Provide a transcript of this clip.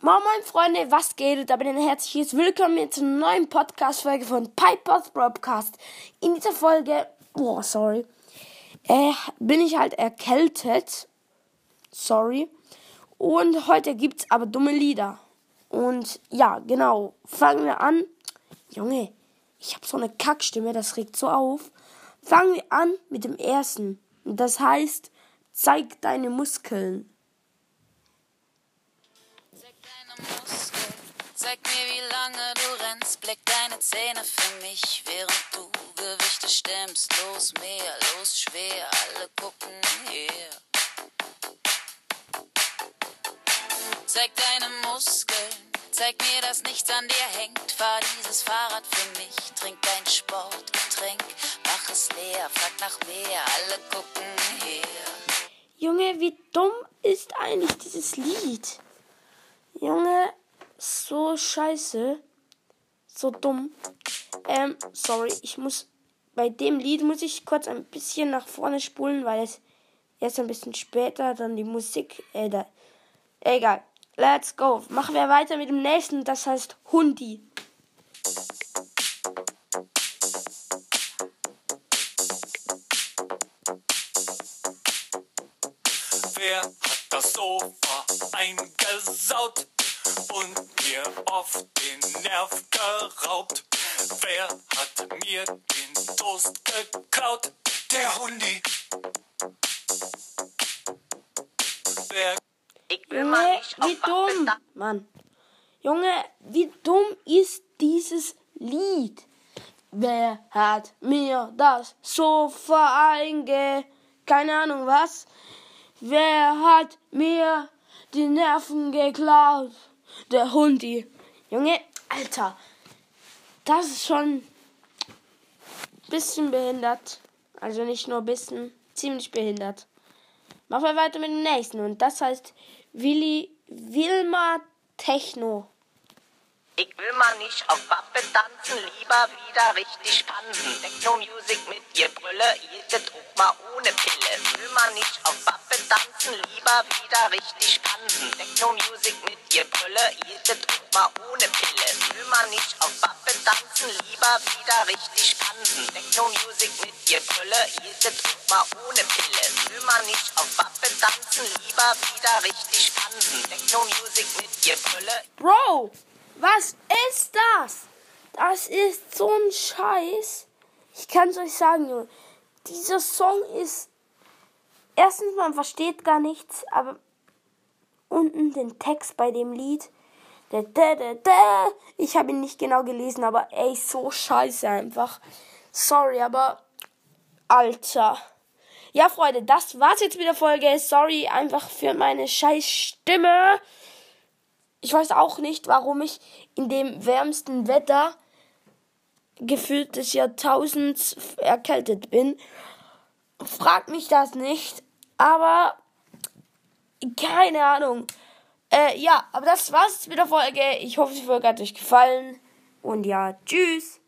Freunde, was geht? Da bin ein herzliches Willkommen zur neuen Podcast-Folge von Piper's Broadcast. In dieser Folge, oh, sorry, äh, bin ich halt erkältet. Sorry. Und heute gibt's aber dumme Lieder. Und ja, genau. Fangen wir an. Junge, ich habe so eine Kackstimme, das regt so auf. Fangen wir an mit dem ersten. Das heißt, zeig deine Muskeln. Muskeln. Zeig mir, wie lange du rennst. Blick deine Zähne für mich, während du Gewichte stemmst. Los mehr, los schwer, alle gucken her. Zeig deine Muskeln. Zeig mir, dass nichts an dir hängt. Fahr dieses Fahrrad für mich. Trink dein Sportgetränk. Mach es leer, frag nach mehr. Alle gucken her. Junge, wie dumm ist eigentlich dieses Lied? Junge, so scheiße. So dumm. Ähm, sorry, ich muss. Bei dem Lied muss ich kurz ein bisschen nach vorne spulen, weil es erst ein bisschen später dann die Musik. Äh, da. Egal. Let's go. Machen wir weiter mit dem nächsten, das heißt Hundi. Wer hat das Sofa eingesaut und mir oft den Nerv geraubt? Wer hat mir den Toast geklaut? Der Hundi. Wer Ich will mal nicht wie dumm. Mann. Junge, wie dumm ist dieses Lied? Wer hat mir das Sofa einge... Keine Ahnung was? Wer hat mir die Nerven geklaut? Der Hundi. Junge, Alter. Das ist schon bisschen behindert. Also nicht nur bisschen, ziemlich behindert. Machen wir weiter mit dem nächsten. Und das heißt Willi Wilma Techno. Ich will mal nicht auf Wappe tanzen, lieber wieder richtig tanzen. Techno-Music mit ihr Brille, jede Druck mal ohne Pille. Will mal nicht auf Wappe tanzen, lieber wieder richtig tanzen. Techno-Music mit ihr Brille, jede Druck mal ohne Pille. Will mal nicht auf Wappe tanzen, lieber wieder richtig tanzen. Techno-Music mit ihr Brille, jede Druck mal ohne Pille. Will mal nicht auf Wappe tanzen, lieber wieder richtig tanzen. Techno-Music mit ihr Brille, Bro, was ist das? Das ist so ein Scheiß. Ich kann es euch sagen, Junge. Dieser Song ist. Erstens, man versteht gar nichts, aber unten den Text bei dem Lied. Ich habe ihn nicht genau gelesen, aber ey, so scheiße einfach. Sorry, aber. Alter. Ja, Freunde, das war's jetzt mit der Folge. Sorry einfach für meine scheiß Stimme. Ich weiß auch nicht, warum ich in dem wärmsten Wetter gefühlt des Jahrtausends erkältet bin. Frag mich das nicht, aber keine Ahnung. Äh, ja, aber das war's mit der Folge. Ich hoffe, die Folge hat euch gefallen. Und ja, tschüss.